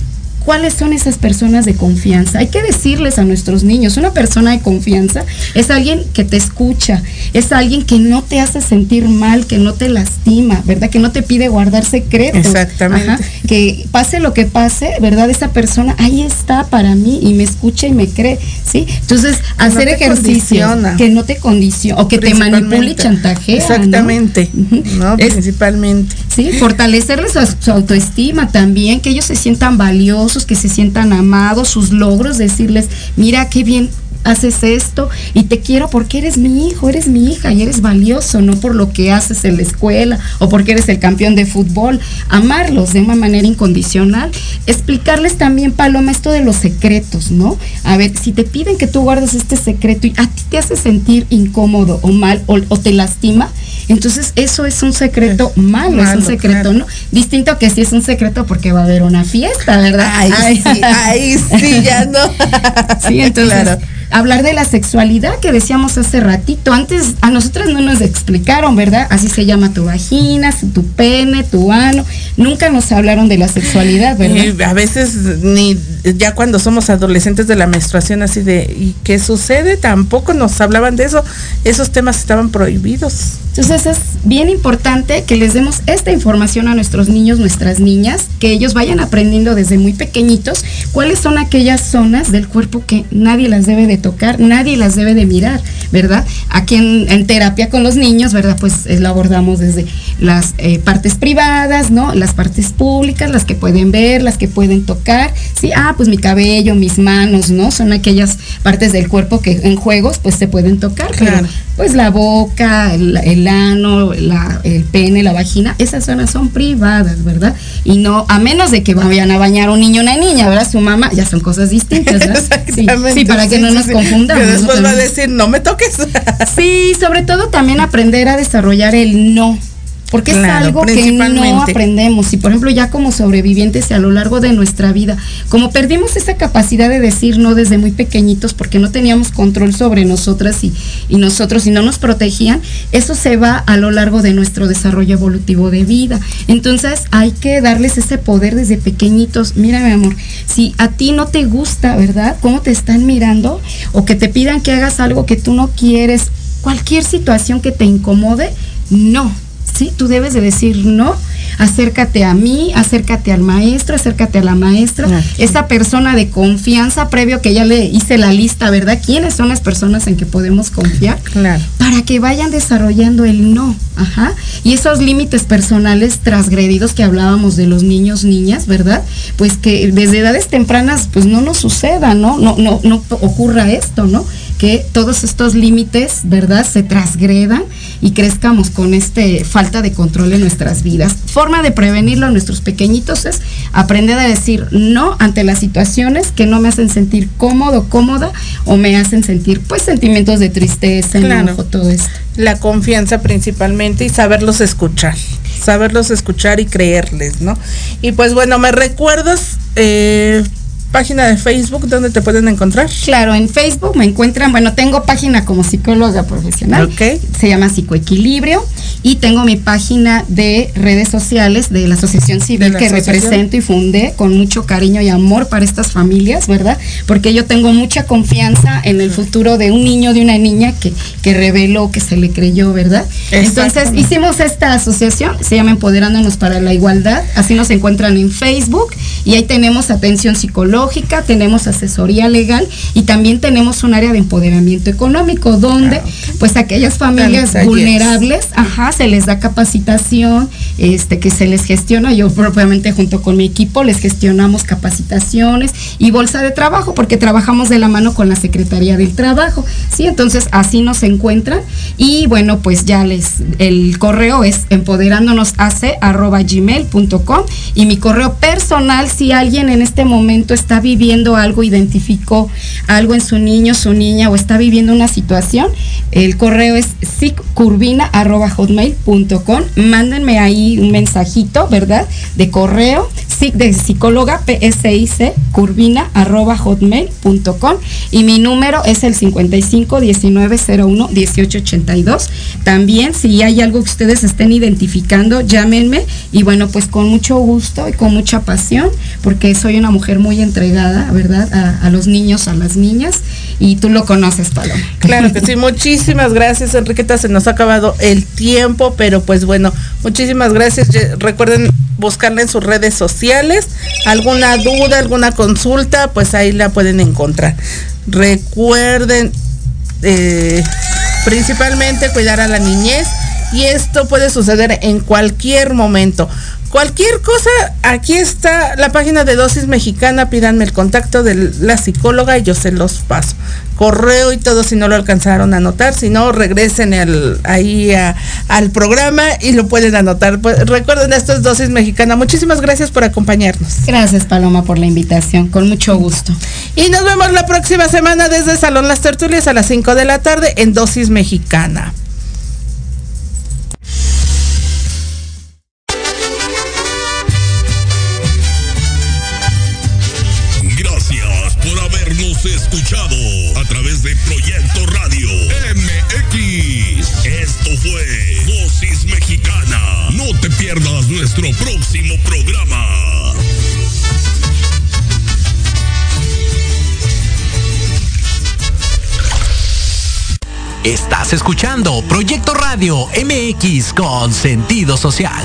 cuáles son esas personas de confianza. Hay que decirles a nuestros niños, una persona de confianza es alguien que te escucha, es alguien que no te hace sentir mal, que no te lastima, ¿verdad? Que no te pide guardar secretos. Exactamente. Ajá. Que pase lo que pase, ¿verdad? Esa persona ahí está para mí y me escucha y me cree, ¿sí? Entonces, hacer ejercicio condiciona. que no te condiciona o que te manipule y chantajea. ¿no? Exactamente. ¿no? Es- Principalmente. Sí, fortalecerles su, su autoestima también, que ellos se sientan valiosos, que se sientan amados, sus logros, decirles, mira qué bien haces esto y te quiero porque eres mi hijo, eres mi hija y eres valioso, no por lo que haces en la escuela o porque eres el campeón de fútbol. Amarlos de una manera incondicional. Explicarles también, Paloma, esto de los secretos, ¿no? A ver, si te piden que tú guardes este secreto y a ti te hace sentir incómodo o mal o, o te lastima, entonces eso es un secreto malo, es un secreto, claro. ¿no? Distinto a que si es un secreto porque va a haber una fiesta, ¿verdad? Ay, sí, ay, sí, ya no. Sí, entonces, Claro. Hablar de la sexualidad que decíamos hace ratito. Antes a nosotras no nos explicaron, ¿verdad? Así se llama tu vagina, tu pene, tu ano. Nunca nos hablaron de la sexualidad, ¿verdad? Y a veces ni ya cuando somos adolescentes de la menstruación así de ¿y qué sucede? Tampoco nos hablaban de eso. Esos temas estaban prohibidos. Entonces es bien importante que les demos esta información a nuestros niños, nuestras niñas, que ellos vayan aprendiendo desde muy pequeñitos cuáles son aquellas zonas del cuerpo que nadie las debe de tocar, nadie las debe de mirar, ¿verdad? Aquí en, en terapia con los niños, ¿verdad? Pues eh, lo abordamos desde las eh, partes privadas, ¿no? Las partes públicas, las que pueden ver, las que pueden tocar, ¿sí? Ah, pues mi cabello, mis manos, ¿no? Son aquellas partes del cuerpo que en juegos pues se pueden tocar, pero Claro. pues la boca, el, el ano, la- el pene, la vagina, esas zonas son privadas, ¿verdad? Y no, a menos de que vayan a bañar un niño o una niña, ¿verdad? Su mamá, ya son cosas distintas, ¿verdad? Sí, sí, para que no sí, nos confundamos. Que después va a decir, no me toques. Sí, sobre todo también aprender a desarrollar el no. Porque es algo que no aprendemos. Y por ejemplo, ya como sobrevivientes a lo largo de nuestra vida, como perdimos esa capacidad de decir no desde muy pequeñitos porque no teníamos control sobre nosotras y, y nosotros y no nos protegían, eso se va a lo largo de nuestro desarrollo evolutivo de vida. Entonces hay que darles ese poder desde pequeñitos. Mira, mi amor, si a ti no te gusta, ¿verdad? ¿Cómo te están mirando? O que te pidan que hagas algo que tú no quieres, cualquier situación que te incomode, no. Sí, tú debes de decir no, acércate a mí, acércate al maestro, acércate a la maestra, esa persona de confianza previo que ya le hice la lista, ¿verdad? ¿Quiénes son las personas en que podemos confiar? Claro. Para que vayan desarrollando el no, ajá. Y esos límites personales transgredidos que hablábamos de los niños, niñas, ¿verdad? Pues que desde edades tempranas pues no nos suceda, ¿no? No, no, no ocurra esto, ¿no? que todos estos límites, ¿verdad?, se transgredan y crezcamos con este falta de control en nuestras vidas. Forma de prevenirlo a nuestros pequeñitos es aprender a decir no ante las situaciones que no me hacen sentir cómodo, cómoda o me hacen sentir pues sentimientos de tristeza, Claro. enojo, todo esto. La confianza principalmente y saberlos escuchar, saberlos escuchar y creerles, ¿no? Y pues bueno, me recuerdas, eh, página de Facebook donde te pueden encontrar. Claro, en Facebook me encuentran, bueno, tengo página como psicóloga profesional. Ok. Se llama Psicoequilibrio. Y tengo mi página de redes sociales de la Asociación Civil la que asociación. represento y fundé con mucho cariño y amor para estas familias, ¿verdad? Porque yo tengo mucha confianza en el futuro de un niño, de una niña que, que reveló, que se le creyó, ¿verdad? Entonces hicimos esta asociación, se llama Empoderándonos para la Igualdad, así nos encuentran en Facebook y ahí tenemos atención psicológica, tenemos asesoría legal y también tenemos un área de empoderamiento económico donde pues aquellas familias vulnerables, ajá, se les da capacitación, este que se les gestiona, yo propiamente junto con mi equipo les gestionamos capacitaciones y bolsa de trabajo porque trabajamos de la mano con la Secretaría del Trabajo, ¿sí? Entonces así nos encuentran. Y bueno, pues ya les el correo es empoderándonosac@gmail.com y mi correo personal si alguien en este momento está viviendo algo, identificó algo en su niño, su niña o está viviendo una situación, el correo es siccurvina@hotmail.com. Mándenme ahí un mensajito, ¿verdad? De correo, sic de psicóloga PSIC curvina arroba hotmail.com y mi número es el 55 19 01 18 82. También si hay algo que ustedes estén identificando, llámenme y bueno, pues con mucho gusto y con mucha pasión, porque soy una mujer muy entregada, ¿verdad? A, a los niños, a las niñas y tú lo conoces, Paloma. Claro que sí, muchísimas gracias Enriqueta, se nos ha acabado el tiempo, pero pues bueno, muchísimas gracias. Recuerden buscarla en sus redes sociales, alguna duda, alguna consulta, pues ahí la pueden encontrar. Recuerden eh, principalmente cuidar a la niñez y esto puede suceder en cualquier momento. Cualquier cosa, aquí está la página de Dosis Mexicana, pídanme el contacto de la psicóloga y yo se los paso. Correo y todo si no lo alcanzaron a anotar, si no regresen ahí a- al programa y lo pueden anotar. Pues, recuerden, esto es Dosis Mexicana. Muchísimas gracias por acompañarnos. Gracias, Paloma, por la invitación, con mucho gusto. Y nos vemos la próxima semana desde Salón Las Tertulias a las 5 de la tarde en Dosis Mexicana. Fue Dosis Mexicana. No te pierdas nuestro próximo programa. Estás escuchando Proyecto Radio MX con sentido social.